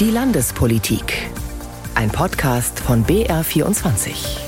Die Landespolitik. Ein Podcast von BR24.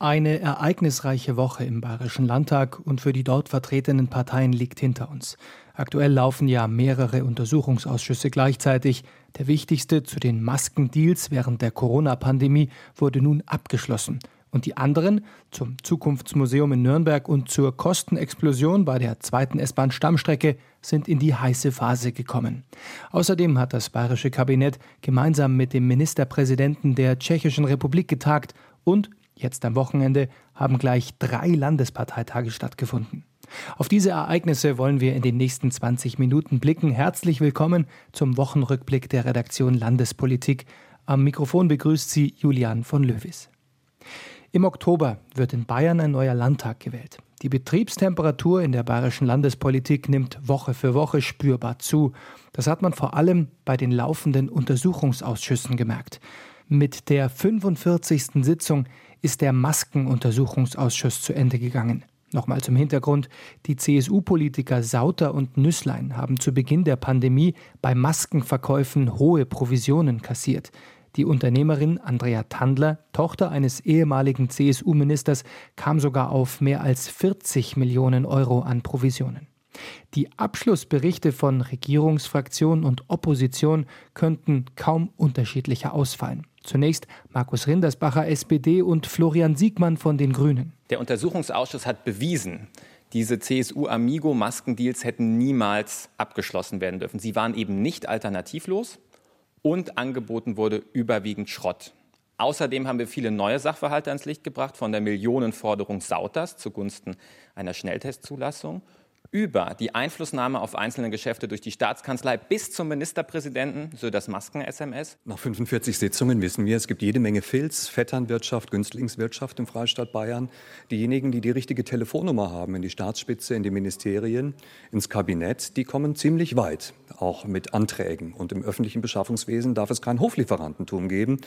Eine ereignisreiche Woche im Bayerischen Landtag und für die dort vertretenen Parteien liegt hinter uns. Aktuell laufen ja mehrere Untersuchungsausschüsse gleichzeitig. Der wichtigste zu den Maskendeals während der Corona-Pandemie wurde nun abgeschlossen. Und die anderen zum Zukunftsmuseum in Nürnberg und zur Kostenexplosion bei der zweiten S-Bahn-Stammstrecke sind in die heiße Phase gekommen. Außerdem hat das bayerische Kabinett gemeinsam mit dem Ministerpräsidenten der Tschechischen Republik getagt und jetzt am Wochenende haben gleich drei Landesparteitage stattgefunden. Auf diese Ereignisse wollen wir in den nächsten 20 Minuten blicken. Herzlich willkommen zum Wochenrückblick der Redaktion Landespolitik. Am Mikrofon begrüßt Sie Julian von Löwis. Im Oktober wird in Bayern ein neuer Landtag gewählt. Die Betriebstemperatur in der bayerischen Landespolitik nimmt Woche für Woche spürbar zu. Das hat man vor allem bei den laufenden Untersuchungsausschüssen gemerkt. Mit der 45. Sitzung ist der Maskenuntersuchungsausschuss zu Ende gegangen. Nochmal zum Hintergrund. Die CSU-Politiker Sauter und Nüßlein haben zu Beginn der Pandemie bei Maskenverkäufen hohe Provisionen kassiert. Die Unternehmerin Andrea Tandler, Tochter eines ehemaligen CSU-Ministers, kam sogar auf mehr als 40 Millionen Euro an Provisionen. Die Abschlussberichte von Regierungsfraktion und Opposition könnten kaum unterschiedlicher ausfallen. Zunächst Markus Rindersbacher, SPD und Florian Siegmann von den Grünen. Der Untersuchungsausschuss hat bewiesen, diese CSU-Amigo-Maskendeals hätten niemals abgeschlossen werden dürfen. Sie waren eben nicht alternativlos und angeboten wurde überwiegend Schrott. Außerdem haben wir viele neue Sachverhalte ans Licht gebracht, von der Millionenforderung Sauters zugunsten einer Schnelltestzulassung über die Einflussnahme auf einzelne Geschäfte durch die Staatskanzlei bis zum Ministerpräsidenten, so das Masken-SMS. Nach 45 Sitzungen wissen wir, es gibt jede Menge Filz, Vetternwirtschaft, Günstlingswirtschaft im Freistaat Bayern. Diejenigen, die die richtige Telefonnummer haben in die Staatsspitze, in die Ministerien, ins Kabinett, die kommen ziemlich weit, auch mit Anträgen. Und im öffentlichen Beschaffungswesen darf es kein Hoflieferantentum geben.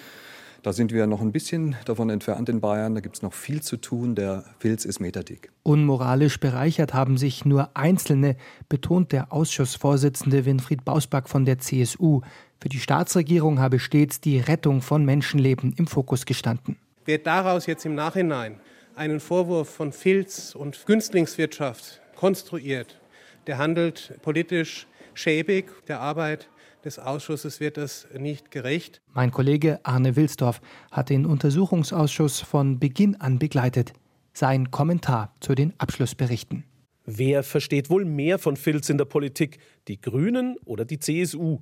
Da sind wir noch ein bisschen davon entfernt in Bayern. Da gibt es noch viel zu tun. Der Filz ist meterdick. Unmoralisch bereichert haben sich nur Einzelne, betont der Ausschussvorsitzende Winfried Bausback von der CSU. Für die Staatsregierung habe stets die Rettung von Menschenleben im Fokus gestanden. Wer daraus jetzt im Nachhinein einen Vorwurf von Filz und Günstlingswirtschaft konstruiert, der handelt politisch schäbig der Arbeit des Ausschusses wird das nicht gerecht. Mein Kollege Arne Wilsdorf hat den Untersuchungsausschuss von Beginn an begleitet. Sein Kommentar zu den Abschlussberichten. Wer versteht wohl mehr von Filz in der Politik, die Grünen oder die CSU?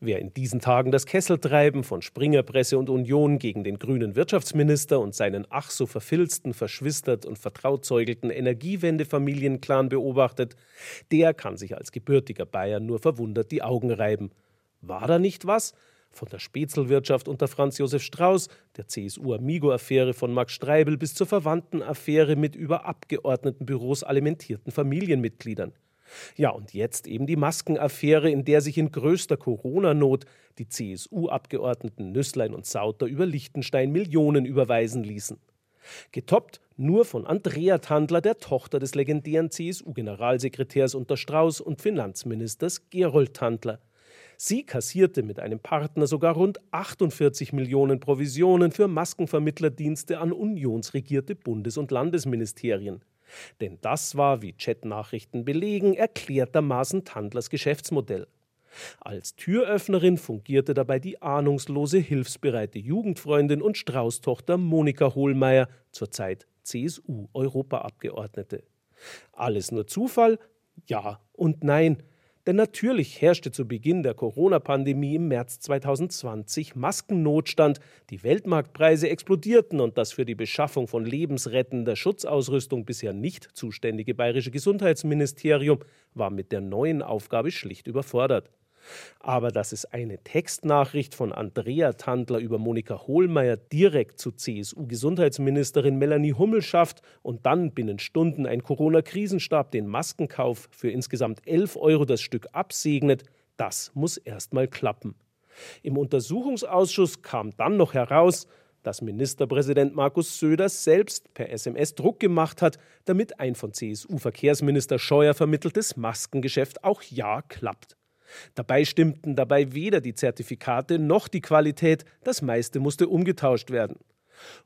Wer in diesen Tagen das Kesseltreiben von Springerpresse und Union gegen den grünen Wirtschaftsminister und seinen ach so verfilzten, verschwistert und vertrauzeugelten Energiewende-Familienclan beobachtet, der kann sich als gebürtiger Bayer nur verwundert die Augen reiben. War da nicht was? Von der Spätzelwirtschaft unter Franz Josef Strauß, der CSU-Amigo-Affäre von Max Streibel bis zur verwandten Affäre mit über Abgeordnetenbüros alimentierten Familienmitgliedern. Ja, und jetzt eben die Maskenaffäre, in der sich in größter Corona-Not die CSU-Abgeordneten Nüsslein und Sauter über Liechtenstein Millionen überweisen ließen. Getoppt nur von Andrea Tandler, der Tochter des legendären CSU-Generalsekretärs unter Strauß und Finanzministers Gerold Tandler. Sie kassierte mit einem Partner sogar rund 48 Millionen Provisionen für Maskenvermittlerdienste an unionsregierte Bundes- und Landesministerien. Denn das war, wie Chatnachrichten belegen, erklärtermaßen Tandlers Geschäftsmodell. Als Türöffnerin fungierte dabei die ahnungslose, hilfsbereite Jugendfreundin und Strauß-Tochter Monika Hohlmeier, zurzeit CSU-Europaabgeordnete. Alles nur Zufall? Ja und nein. Denn natürlich herrschte zu Beginn der Corona-Pandemie im März 2020 Maskennotstand, die Weltmarktpreise explodierten und das für die Beschaffung von lebensrettender Schutzausrüstung bisher nicht zuständige bayerische Gesundheitsministerium war mit der neuen Aufgabe schlicht überfordert. Aber dass es eine Textnachricht von Andrea Tandler über Monika Hohlmeier direkt zu CSU-Gesundheitsministerin Melanie Hummel schafft und dann binnen Stunden ein Corona-Krisenstab den Maskenkauf für insgesamt 11 Euro das Stück absegnet, das muss erst mal klappen. Im Untersuchungsausschuss kam dann noch heraus, dass Ministerpräsident Markus Söder selbst per SMS Druck gemacht hat, damit ein von CSU-Verkehrsminister Scheuer vermitteltes Maskengeschäft auch ja klappt. Dabei stimmten dabei weder die Zertifikate noch die Qualität, das meiste musste umgetauscht werden.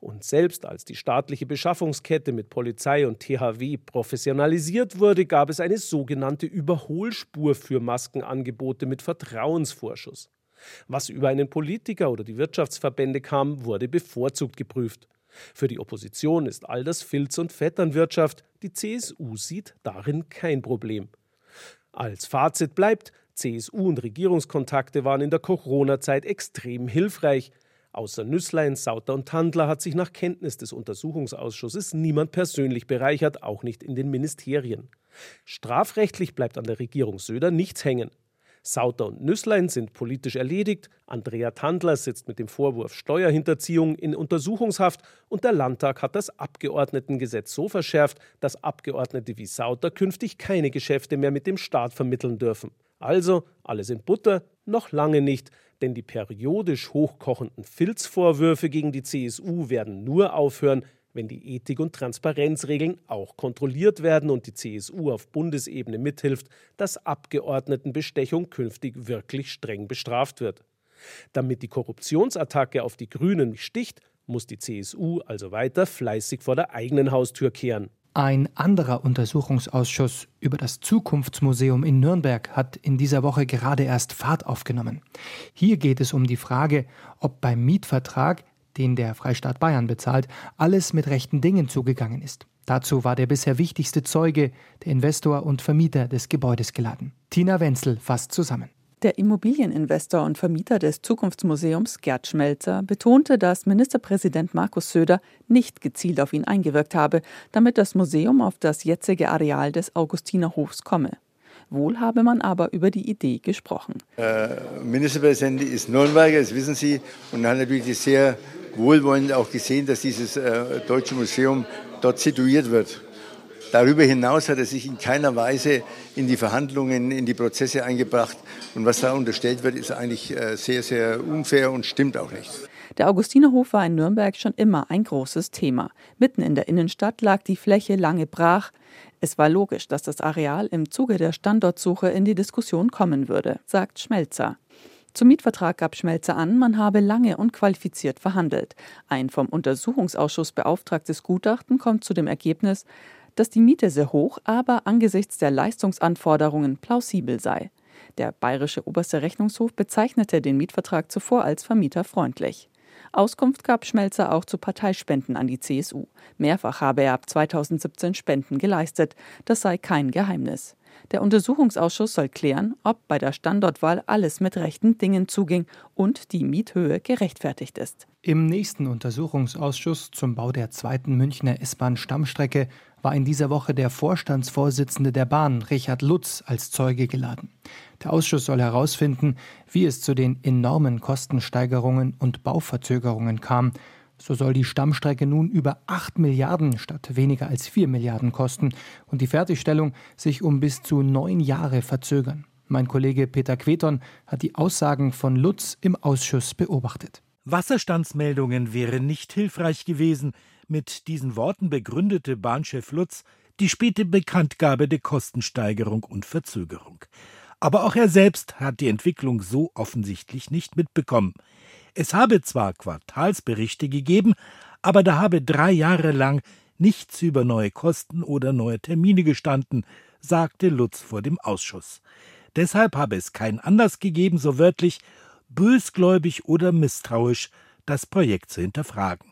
Und selbst als die staatliche Beschaffungskette mit Polizei und THW professionalisiert wurde, gab es eine sogenannte Überholspur für Maskenangebote mit Vertrauensvorschuss. Was über einen Politiker oder die Wirtschaftsverbände kam, wurde bevorzugt geprüft. Für die Opposition ist all das Filz- und Vetternwirtschaft, die CSU sieht darin kein Problem. Als Fazit bleibt, CSU und Regierungskontakte waren in der Corona-Zeit extrem hilfreich. Außer Nüsslein, Sauter und Tandler hat sich nach Kenntnis des Untersuchungsausschusses niemand persönlich bereichert, auch nicht in den Ministerien. Strafrechtlich bleibt an der Regierung Söder nichts hängen. Sauter und Nüsslein sind politisch erledigt, Andrea Tandler sitzt mit dem Vorwurf Steuerhinterziehung in Untersuchungshaft und der Landtag hat das Abgeordnetengesetz so verschärft, dass Abgeordnete wie Sauter künftig keine Geschäfte mehr mit dem Staat vermitteln dürfen. Also alles in Butter, noch lange nicht, denn die periodisch hochkochenden Filzvorwürfe gegen die CSU werden nur aufhören, wenn die Ethik- und Transparenzregeln auch kontrolliert werden und die CSU auf Bundesebene mithilft, dass Abgeordnetenbestechung künftig wirklich streng bestraft wird. Damit die Korruptionsattacke auf die Grünen sticht, muss die CSU also weiter fleißig vor der eigenen Haustür kehren. Ein anderer Untersuchungsausschuss über das Zukunftsmuseum in Nürnberg hat in dieser Woche gerade erst Fahrt aufgenommen. Hier geht es um die Frage, ob beim Mietvertrag, den der Freistaat Bayern bezahlt, alles mit rechten Dingen zugegangen ist. Dazu war der bisher wichtigste Zeuge, der Investor und Vermieter des Gebäudes geladen. Tina Wenzel fasst zusammen. Der Immobilieninvestor und Vermieter des Zukunftsmuseums Gerd Schmelzer betonte, dass Ministerpräsident Markus Söder nicht gezielt auf ihn eingewirkt habe, damit das Museum auf das jetzige Areal des Augustinerhofs komme. Wohl habe man aber über die Idee gesprochen. Äh, Ministerpräsident ist Nürnberger, das wissen Sie, und hat natürlich sehr wohlwollend auch gesehen, dass dieses äh, Deutsche Museum dort situiert wird. Darüber hinaus hat er sich in keiner Weise in die Verhandlungen, in die Prozesse eingebracht. Und was da unterstellt wird, ist eigentlich äh, sehr, sehr unfair und stimmt auch nicht. Der Augustinerhof war in Nürnberg schon immer ein großes Thema. Mitten in der Innenstadt lag die Fläche lange brach. Es war logisch, dass das Areal im Zuge der Standortsuche in die Diskussion kommen würde, sagt Schmelzer. Zum Mietvertrag gab Schmelzer an, man habe lange und qualifiziert verhandelt. Ein vom Untersuchungsausschuss beauftragtes Gutachten kommt zu dem Ergebnis, dass die Miete sehr hoch, aber angesichts der Leistungsanforderungen plausibel sei. Der bayerische oberste Rechnungshof bezeichnete den Mietvertrag zuvor als vermieterfreundlich. Auskunft gab Schmelzer auch zu Parteispenden an die CSU. Mehrfach habe er ab 2017 Spenden geleistet. Das sei kein Geheimnis. Der Untersuchungsausschuss soll klären, ob bei der Standortwahl alles mit rechten Dingen zuging und die Miethöhe gerechtfertigt ist. Im nächsten Untersuchungsausschuss zum Bau der zweiten Münchner S-Bahn-Stammstrecke war in dieser Woche der Vorstandsvorsitzende der Bahn, Richard Lutz, als Zeuge geladen. Der Ausschuss soll herausfinden, wie es zu den enormen Kostensteigerungen und Bauverzögerungen kam. So soll die Stammstrecke nun über 8 Milliarden statt weniger als 4 Milliarden kosten und die Fertigstellung sich um bis zu neun Jahre verzögern. Mein Kollege Peter Queton hat die Aussagen von Lutz im Ausschuss beobachtet. Wasserstandsmeldungen wären nicht hilfreich gewesen, mit diesen Worten begründete Bahnchef Lutz die späte Bekanntgabe der Kostensteigerung und Verzögerung. Aber auch er selbst hat die Entwicklung so offensichtlich nicht mitbekommen. Es habe zwar Quartalsberichte gegeben, aber da habe drei Jahre lang nichts über neue Kosten oder neue Termine gestanden, sagte Lutz vor dem Ausschuss. Deshalb habe es keinen Anlass gegeben, so wörtlich, bösgläubig oder misstrauisch das Projekt zu hinterfragen.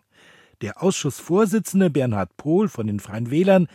Der Ausschussvorsitzende Bernhard Pohl von den Freien Wählern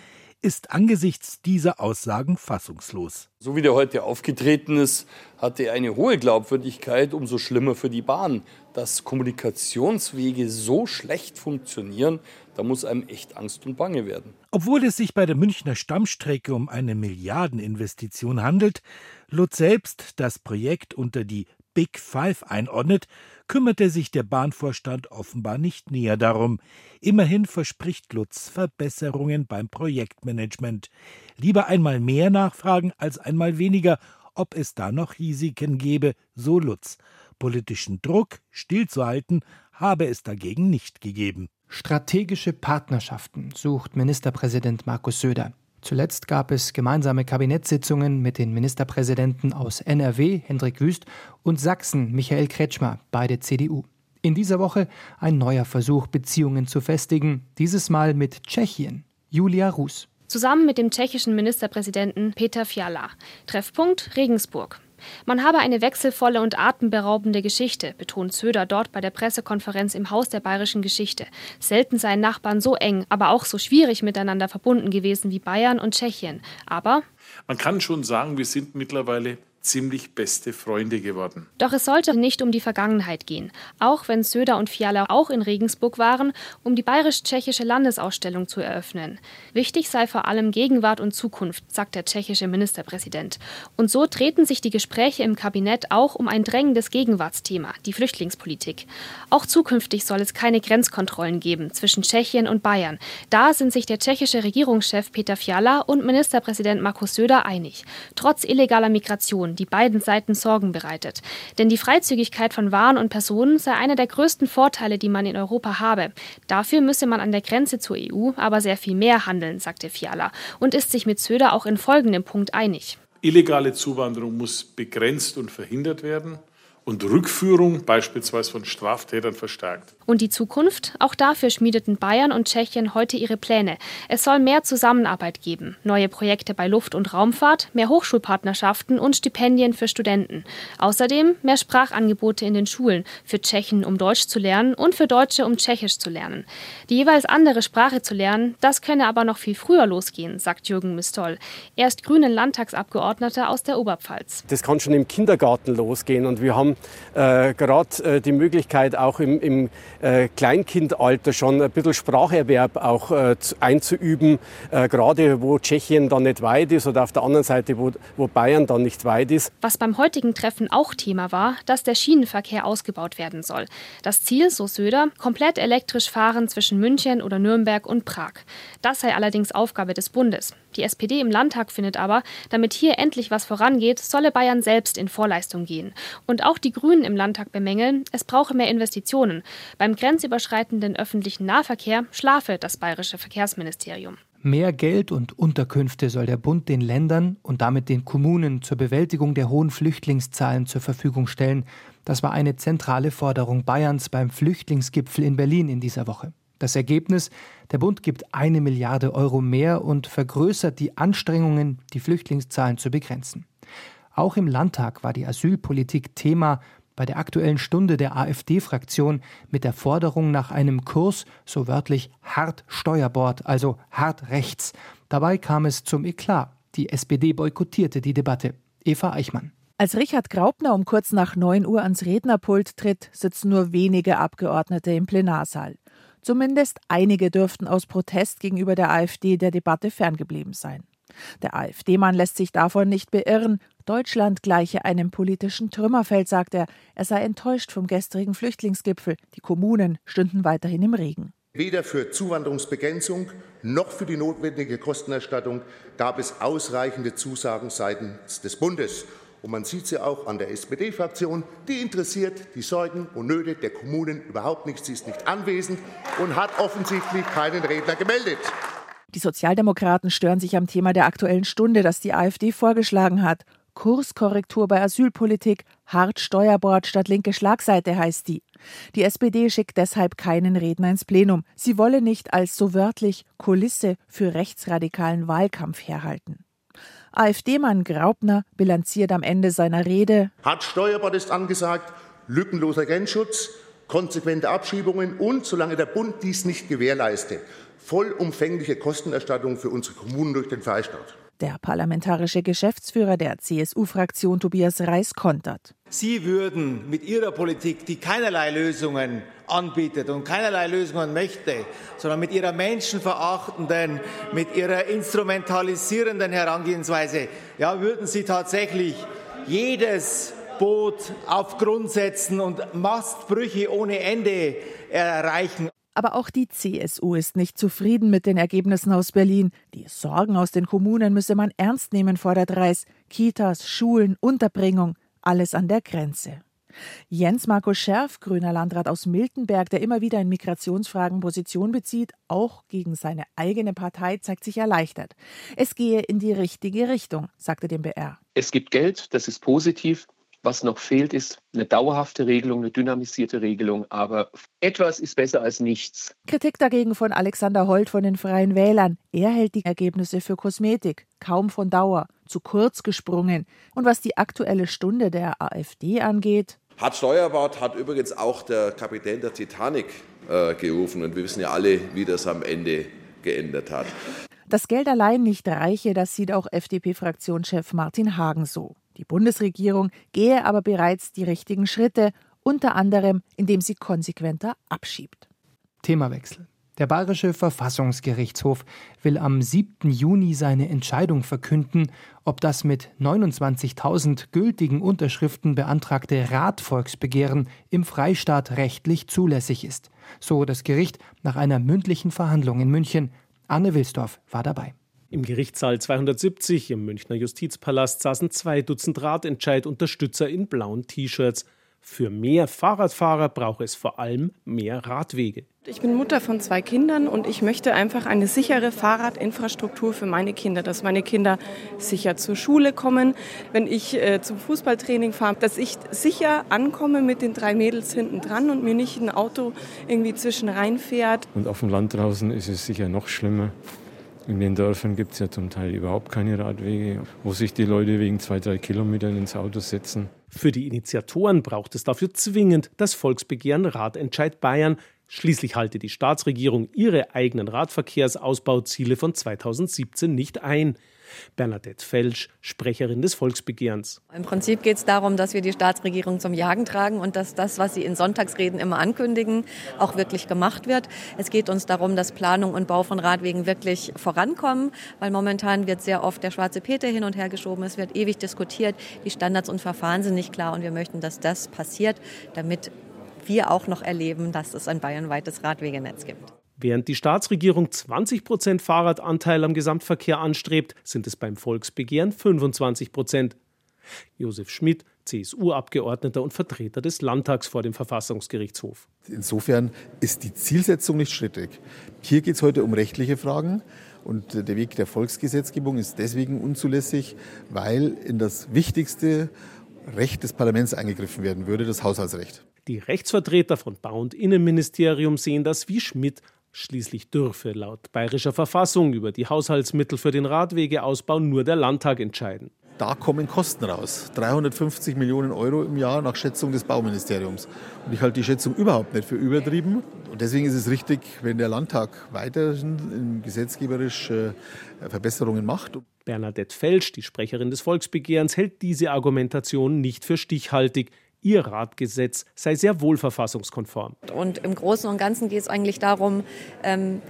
ist angesichts dieser Aussagen fassungslos. So wie der heute aufgetreten ist, hatte er eine hohe Glaubwürdigkeit, umso schlimmer für die Bahn. Dass Kommunikationswege so schlecht funktionieren, da muss einem echt Angst und Bange werden. Obwohl es sich bei der Münchner Stammstrecke um eine Milliardeninvestition handelt, Lutz selbst das Projekt unter die Big Five einordnet, kümmerte sich der Bahnvorstand offenbar nicht näher darum. Immerhin verspricht Lutz Verbesserungen beim Projektmanagement. Lieber einmal mehr nachfragen als einmal weniger, ob es da noch Risiken gebe, so Lutz. Politischen Druck stillzuhalten habe es dagegen nicht gegeben. Strategische Partnerschaften sucht Ministerpräsident Markus Söder. Zuletzt gab es gemeinsame Kabinettssitzungen mit den Ministerpräsidenten aus NRW, Hendrik Wüst, und Sachsen, Michael Kretschmer, beide CDU. In dieser Woche ein neuer Versuch, Beziehungen zu festigen, dieses Mal mit Tschechien. Julia Rus. Zusammen mit dem tschechischen Ministerpräsidenten Peter Fiala. Treffpunkt Regensburg. Man habe eine wechselvolle und atemberaubende Geschichte, betont Söder dort bei der Pressekonferenz im Haus der bayerischen Geschichte. Selten seien Nachbarn so eng, aber auch so schwierig miteinander verbunden gewesen wie Bayern und Tschechien. Aber man kann schon sagen, wir sind mittlerweile ziemlich beste Freunde geworden. Doch es sollte nicht um die Vergangenheit gehen, auch wenn Söder und Fiala auch in Regensburg waren, um die bayerisch-tschechische Landesausstellung zu eröffnen. Wichtig sei vor allem Gegenwart und Zukunft, sagt der tschechische Ministerpräsident. Und so treten sich die Gespräche im Kabinett auch um ein drängendes Gegenwartsthema, die Flüchtlingspolitik. Auch zukünftig soll es keine Grenzkontrollen geben zwischen Tschechien und Bayern. Da sind sich der tschechische Regierungschef Peter Fiala und Ministerpräsident Markus Söder einig. Trotz illegaler Migration die beiden Seiten Sorgen bereitet. Denn die Freizügigkeit von Waren und Personen sei einer der größten Vorteile, die man in Europa habe. Dafür müsse man an der Grenze zur EU aber sehr viel mehr handeln, sagte Fiala und ist sich mit Söder auch in folgendem Punkt einig. Illegale Zuwanderung muss begrenzt und verhindert werden und Rückführung beispielsweise von Straftätern verstärkt. Und die Zukunft? Auch dafür schmiedeten Bayern und Tschechien heute ihre Pläne. Es soll mehr Zusammenarbeit geben, neue Projekte bei Luft- und Raumfahrt, mehr Hochschulpartnerschaften und Stipendien für Studenten. Außerdem mehr Sprachangebote in den Schulen, für Tschechen, um Deutsch zu lernen und für Deutsche, um Tschechisch zu lernen. Die jeweils andere Sprache zu lernen, das könne aber noch viel früher losgehen, sagt Jürgen Mistol. Er ist grünen Landtagsabgeordneter aus der Oberpfalz. Das kann schon im Kindergarten losgehen und wir haben äh, gerade äh, die Möglichkeit, auch im, im äh, Kleinkindalter schon ein bisschen Spracherwerb auch äh, einzuüben, äh, gerade wo Tschechien dann nicht weit ist oder auf der anderen Seite, wo, wo Bayern dann nicht weit ist. Was beim heutigen Treffen auch Thema war, dass der Schienenverkehr ausgebaut werden soll. Das Ziel, so Söder, komplett elektrisch fahren zwischen München oder Nürnberg und Prag. Das sei allerdings Aufgabe des Bundes. Die SPD im Landtag findet aber, damit hier endlich was vorangeht, solle Bayern selbst in Vorleistung gehen. Und auch die Grünen im Landtag bemängeln, es brauche mehr Investitionen. Beim grenzüberschreitenden öffentlichen Nahverkehr schlafe das bayerische Verkehrsministerium. Mehr Geld und Unterkünfte soll der Bund den Ländern und damit den Kommunen zur Bewältigung der hohen Flüchtlingszahlen zur Verfügung stellen. Das war eine zentrale Forderung Bayerns beim Flüchtlingsgipfel in Berlin in dieser Woche. Das Ergebnis, der Bund gibt eine Milliarde Euro mehr und vergrößert die Anstrengungen, die Flüchtlingszahlen zu begrenzen. Auch im Landtag war die Asylpolitik Thema bei der aktuellen Stunde der AfD-Fraktion mit der Forderung nach einem Kurs, so wörtlich hart Steuerbord, also hart rechts. Dabei kam es zum Eklat. Die SPD boykottierte die Debatte. Eva Eichmann. Als Richard Graupner um kurz nach 9 Uhr ans Rednerpult tritt, sitzen nur wenige Abgeordnete im Plenarsaal. Zumindest einige dürften aus Protest gegenüber der AfD der Debatte ferngeblieben sein. Der AfD-Mann lässt sich davon nicht beirren. Deutschland gleiche einem politischen Trümmerfeld, sagt er. Er sei enttäuscht vom gestrigen Flüchtlingsgipfel. Die Kommunen stünden weiterhin im Regen. Weder für Zuwanderungsbegrenzung noch für die notwendige Kostenerstattung gab es ausreichende Zusagen seitens des Bundes. Und man sieht sie auch an der SPD-Fraktion. Die interessiert die Sorgen und Nöte der Kommunen überhaupt nicht. Sie ist nicht anwesend und hat offensichtlich keinen Redner gemeldet. Die Sozialdemokraten stören sich am Thema der Aktuellen Stunde, das die AfD vorgeschlagen hat. Kurskorrektur bei Asylpolitik, hart Steuerbord statt linke Schlagseite heißt die. Die SPD schickt deshalb keinen Redner ins Plenum. Sie wolle nicht als so wörtlich Kulisse für rechtsradikalen Wahlkampf herhalten. AfD-Mann Graupner bilanziert am Ende seiner Rede. Hart Steuerbord ist angesagt, lückenloser Grenzschutz, konsequente Abschiebungen und, solange der Bund dies nicht gewährleiste, vollumfängliche Kostenerstattung für unsere Kommunen durch den Freistaat. Der parlamentarische Geschäftsführer der CSU-Fraktion Tobias Reis kontert. Sie würden mit Ihrer Politik, die keinerlei Lösungen anbietet und keinerlei Lösungen möchte, sondern mit Ihrer menschenverachtenden, mit Ihrer instrumentalisierenden Herangehensweise, ja, würden Sie tatsächlich jedes Boot auf Grund setzen und Mastbrüche ohne Ende erreichen. Aber auch die CSU ist nicht zufrieden mit den Ergebnissen aus Berlin. Die Sorgen aus den Kommunen müsse man ernst nehmen, fordert Reis. Kitas, Schulen, Unterbringung, alles an der Grenze. Jens Markus Scherf, grüner Landrat aus Miltenberg, der immer wieder in Migrationsfragen Position bezieht, auch gegen seine eigene Partei, zeigt sich erleichtert. Es gehe in die richtige Richtung, sagte dem BR. Es gibt Geld, das ist positiv. Was noch fehlt, ist eine dauerhafte Regelung, eine dynamisierte Regelung. Aber etwas ist besser als nichts. Kritik dagegen von Alexander Holt von den Freien Wählern. Er hält die Ergebnisse für Kosmetik, kaum von Dauer, zu kurz gesprungen. Und was die aktuelle Stunde der AfD angeht. Hart Steuerbord hat übrigens auch der Kapitän der Titanic äh, gerufen. Und wir wissen ja alle, wie das am Ende geendet hat. Das Geld allein nicht reiche, das sieht auch FDP-Fraktionschef Martin Hagen so. Die Bundesregierung gehe aber bereits die richtigen Schritte, unter anderem indem sie konsequenter abschiebt. Themawechsel. Der Bayerische Verfassungsgerichtshof will am 7. Juni seine Entscheidung verkünden, ob das mit 29.000 gültigen Unterschriften beantragte Radvolksbegehren im Freistaat rechtlich zulässig ist. So das Gericht nach einer mündlichen Verhandlung in München. Anne Wilsdorf war dabei. Im Gerichtssaal 270 im Münchner Justizpalast saßen zwei Dutzend Radentscheid-Unterstützer in blauen T-Shirts. Für mehr Fahrradfahrer braucht es vor allem mehr Radwege. Ich bin Mutter von zwei Kindern und ich möchte einfach eine sichere Fahrradinfrastruktur für meine Kinder, dass meine Kinder sicher zur Schule kommen, wenn ich äh, zum Fußballtraining fahre, dass ich sicher ankomme mit den drei Mädels hinten dran und mir nicht ein Auto irgendwie zwischen reinfährt. Und auf dem Land draußen ist es sicher noch schlimmer. In den Dörfern gibt es ja zum Teil überhaupt keine Radwege, wo sich die Leute wegen zwei, drei Kilometern ins Auto setzen. Für die Initiatoren braucht es dafür zwingend das Volksbegehren Radentscheid Bayern. Schließlich halte die Staatsregierung ihre eigenen Radverkehrsausbauziele von 2017 nicht ein. Bernadette Felsch, Sprecherin des Volksbegehrens. Im Prinzip geht es darum, dass wir die Staatsregierung zum Jagen tragen und dass das, was sie in Sonntagsreden immer ankündigen, auch wirklich gemacht wird. Es geht uns darum, dass Planung und Bau von Radwegen wirklich vorankommen, weil momentan wird sehr oft der schwarze Peter hin und her geschoben. Es wird ewig diskutiert. Die Standards und Verfahren sind nicht klar und wir möchten, dass das passiert, damit wir auch noch erleben, dass es ein bayernweites Radwegenetz gibt. Während die Staatsregierung 20 Prozent Fahrradanteil am Gesamtverkehr anstrebt, sind es beim Volksbegehren 25 Prozent. Josef Schmidt, CSU-Abgeordneter und Vertreter des Landtags vor dem Verfassungsgerichtshof. Insofern ist die Zielsetzung nicht strittig. Hier geht es heute um rechtliche Fragen. Und der Weg der Volksgesetzgebung ist deswegen unzulässig, weil in das wichtigste Recht des Parlaments eingegriffen werden würde, das Haushaltsrecht. Die Rechtsvertreter von Bau- und Innenministerium sehen das wie Schmidt Schließlich dürfe laut bayerischer Verfassung über die Haushaltsmittel für den Radwegeausbau nur der Landtag entscheiden. Da kommen Kosten raus. 350 Millionen Euro im Jahr nach Schätzung des Bauministeriums. Und ich halte die Schätzung überhaupt nicht für übertrieben. Und deswegen ist es richtig, wenn der Landtag weiterhin gesetzgeberisch äh, Verbesserungen macht. Bernadette Felsch, die Sprecherin des Volksbegehrens, hält diese Argumentation nicht für stichhaltig. Ihr Ratgesetz sei sehr wohl verfassungskonform. Und im Großen und Ganzen geht es eigentlich darum, ähm,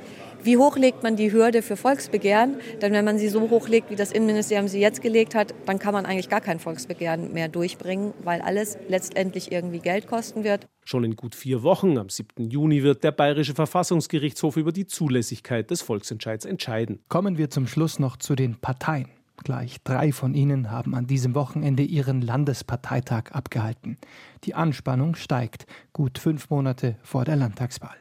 wie hoch legt man die Hürde für Volksbegehren? Denn wenn man sie so hochlegt, wie das Innenministerium sie jetzt gelegt hat, dann kann man eigentlich gar kein Volksbegehren mehr durchbringen, weil alles letztendlich irgendwie Geld kosten wird. Schon in gut vier Wochen, am 7. Juni, wird der Bayerische Verfassungsgerichtshof über die Zulässigkeit des Volksentscheids entscheiden. Kommen wir zum Schluss noch zu den Parteien. Gleich drei von ihnen haben an diesem Wochenende ihren Landesparteitag abgehalten. Die Anspannung steigt, gut fünf Monate vor der Landtagswahl.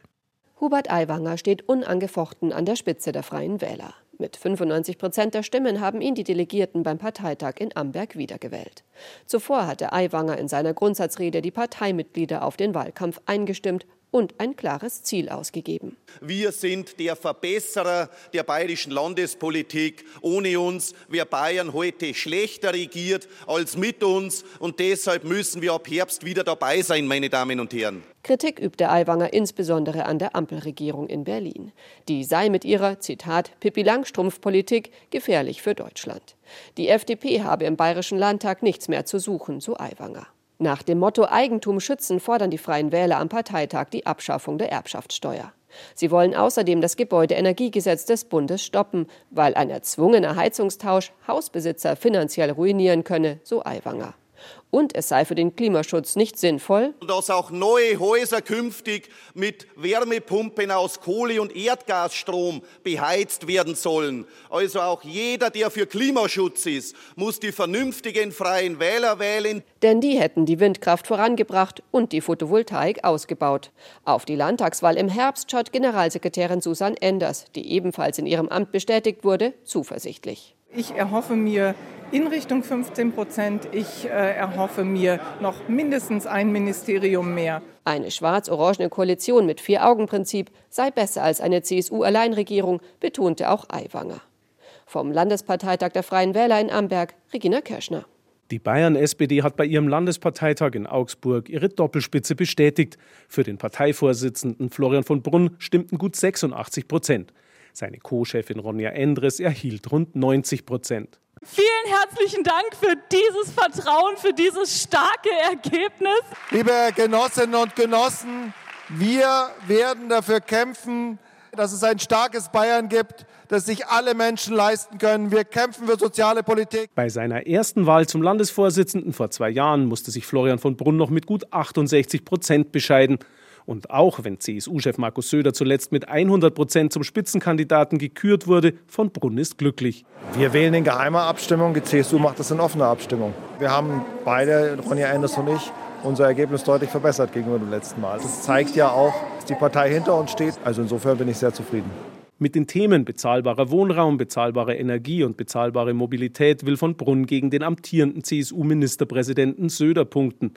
Hubert Aiwanger steht unangefochten an der Spitze der Freien Wähler. Mit 95 Prozent der Stimmen haben ihn die Delegierten beim Parteitag in Amberg wiedergewählt. Zuvor hatte Aiwanger in seiner Grundsatzrede die Parteimitglieder auf den Wahlkampf eingestimmt und ein klares Ziel ausgegeben. Wir sind der Verbesserer der bayerischen Landespolitik. Ohne uns wäre Bayern heute schlechter regiert als mit uns. Und deshalb müssen wir ab Herbst wieder dabei sein, meine Damen und Herren. Kritik übte Aiwanger insbesondere an der Ampelregierung in Berlin. Die sei mit ihrer, Zitat, Pippi Langstrumpf-Politik gefährlich für Deutschland. Die FDP habe im Bayerischen Landtag nichts mehr zu suchen, so Aiwanger. Nach dem Motto Eigentum schützen fordern die Freien Wähler am Parteitag die Abschaffung der Erbschaftssteuer. Sie wollen außerdem das Gebäudeenergiegesetz des Bundes stoppen, weil ein erzwungener Heizungstausch Hausbesitzer finanziell ruinieren könne, so Aiwanger. Und es sei für den Klimaschutz nicht sinnvoll, dass auch neue Häuser künftig mit Wärmepumpen aus Kohle- und Erdgasstrom beheizt werden sollen. Also auch jeder, der für Klimaschutz ist, muss die vernünftigen freien Wähler wählen. Denn die hätten die Windkraft vorangebracht und die Photovoltaik ausgebaut. Auf die Landtagswahl im Herbst schaut Generalsekretärin Susan Enders, die ebenfalls in ihrem Amt bestätigt wurde, zuversichtlich. Ich erhoffe mir in Richtung 15 Prozent. Ich äh, erhoffe mir noch mindestens ein Ministerium mehr. Eine schwarz-orangene Koalition mit Vier-Augen-Prinzip sei besser als eine CSU-Alleinregierung, betonte auch Aiwanger. Vom Landesparteitag der Freien Wähler in Amberg, Regina Kirschner. Die Bayern-SPD hat bei ihrem Landesparteitag in Augsburg ihre Doppelspitze bestätigt. Für den Parteivorsitzenden Florian von Brunn stimmten gut 86 Prozent. Seine Co-Chefin Ronja Endres erhielt rund 90 Prozent. Vielen herzlichen Dank für dieses Vertrauen, für dieses starke Ergebnis. Liebe Genossinnen und Genossen, wir werden dafür kämpfen, dass es ein starkes Bayern gibt, das sich alle Menschen leisten können. Wir kämpfen für soziale Politik. Bei seiner ersten Wahl zum Landesvorsitzenden vor zwei Jahren musste sich Florian von Brunn noch mit gut 68 Prozent bescheiden. Und auch wenn CSU-Chef Markus Söder zuletzt mit 100 Prozent zum Spitzenkandidaten gekürt wurde, von Brunn ist glücklich. Wir wählen in geheimer Abstimmung, die CSU macht das in offener Abstimmung. Wir haben beide, Ronja Enders und ich, unser Ergebnis deutlich verbessert gegenüber dem letzten Mal. Das zeigt ja auch, dass die Partei hinter uns steht. Also insofern bin ich sehr zufrieden. Mit den Themen bezahlbarer Wohnraum, bezahlbare Energie und bezahlbare Mobilität will von Brunn gegen den amtierenden CSU-Ministerpräsidenten Söder punkten.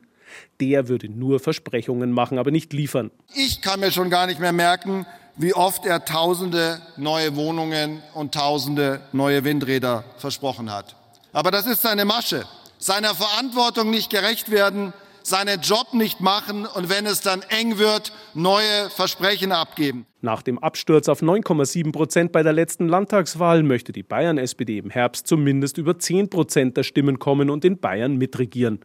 Der würde nur Versprechungen machen, aber nicht liefern. Ich kann mir schon gar nicht mehr merken, wie oft er tausende neue Wohnungen und tausende neue Windräder versprochen hat. Aber das ist seine Masche. Seiner Verantwortung nicht gerecht werden, seinen Job nicht machen und wenn es dann eng wird, neue Versprechen abgeben. Nach dem Absturz auf 9,7 Prozent bei der letzten Landtagswahl möchte die Bayern-SPD im Herbst zumindest über 10 Prozent der Stimmen kommen und in Bayern mitregieren.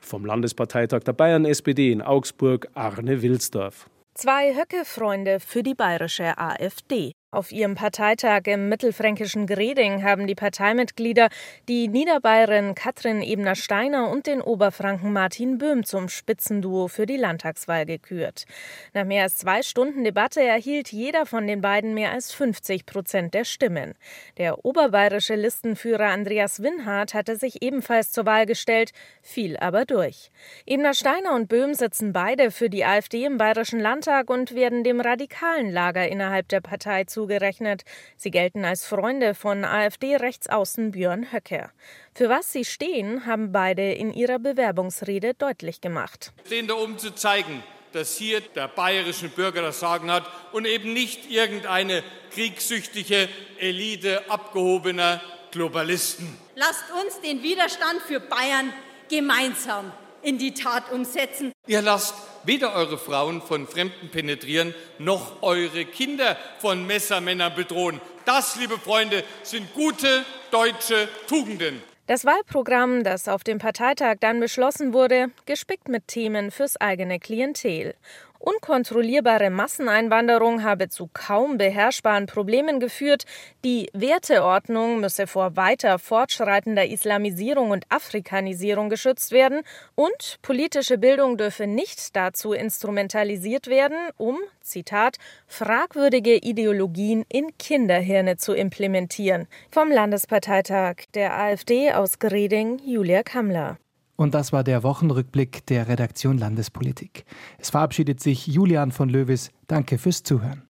Vom Landesparteitag der Bayern-SPD in Augsburg Arne Wilsdorf. Zwei Höcke-Freunde für die bayerische AfD. Auf ihrem Parteitag im mittelfränkischen Greding haben die Parteimitglieder die Niederbayerin Katrin Ebner-Steiner und den Oberfranken Martin Böhm zum Spitzenduo für die Landtagswahl gekürt. Nach mehr als zwei Stunden Debatte erhielt jeder von den beiden mehr als 50 Prozent der Stimmen. Der oberbayerische Listenführer Andreas Winhardt hatte sich ebenfalls zur Wahl gestellt, fiel aber durch. Ebner-Steiner und Böhm sitzen beide für die AfD im Bayerischen Landtag und werden dem radikalen Lager innerhalb der Partei zu zugerechnet. Sie gelten als Freunde von AfD-Rechtsaußen Björn Höcke. Für was sie stehen, haben beide in ihrer Bewerbungsrede deutlich gemacht. Wir stehen da, um zu zeigen, dass hier der bayerische Bürger das Sagen hat und eben nicht irgendeine kriegssüchtige Elite abgehobener Globalisten. Lasst uns den Widerstand für Bayern gemeinsam in die Tat umsetzen. Ihr lasst weder eure Frauen von Fremden penetrieren, noch eure Kinder von Messermännern bedrohen. Das, liebe Freunde, sind gute deutsche Tugenden. Das Wahlprogramm, das auf dem Parteitag dann beschlossen wurde, gespickt mit Themen fürs eigene Klientel. Unkontrollierbare Masseneinwanderung habe zu kaum beherrschbaren Problemen geführt, die Werteordnung müsse vor weiter fortschreitender Islamisierung und Afrikanisierung geschützt werden und politische Bildung dürfe nicht dazu instrumentalisiert werden, um, Zitat, fragwürdige Ideologien in Kinderhirne zu implementieren. Vom Landesparteitag der AfD aus Greding, Julia Kammler. Und das war der Wochenrückblick der Redaktion Landespolitik. Es verabschiedet sich Julian von Löwis. Danke fürs Zuhören.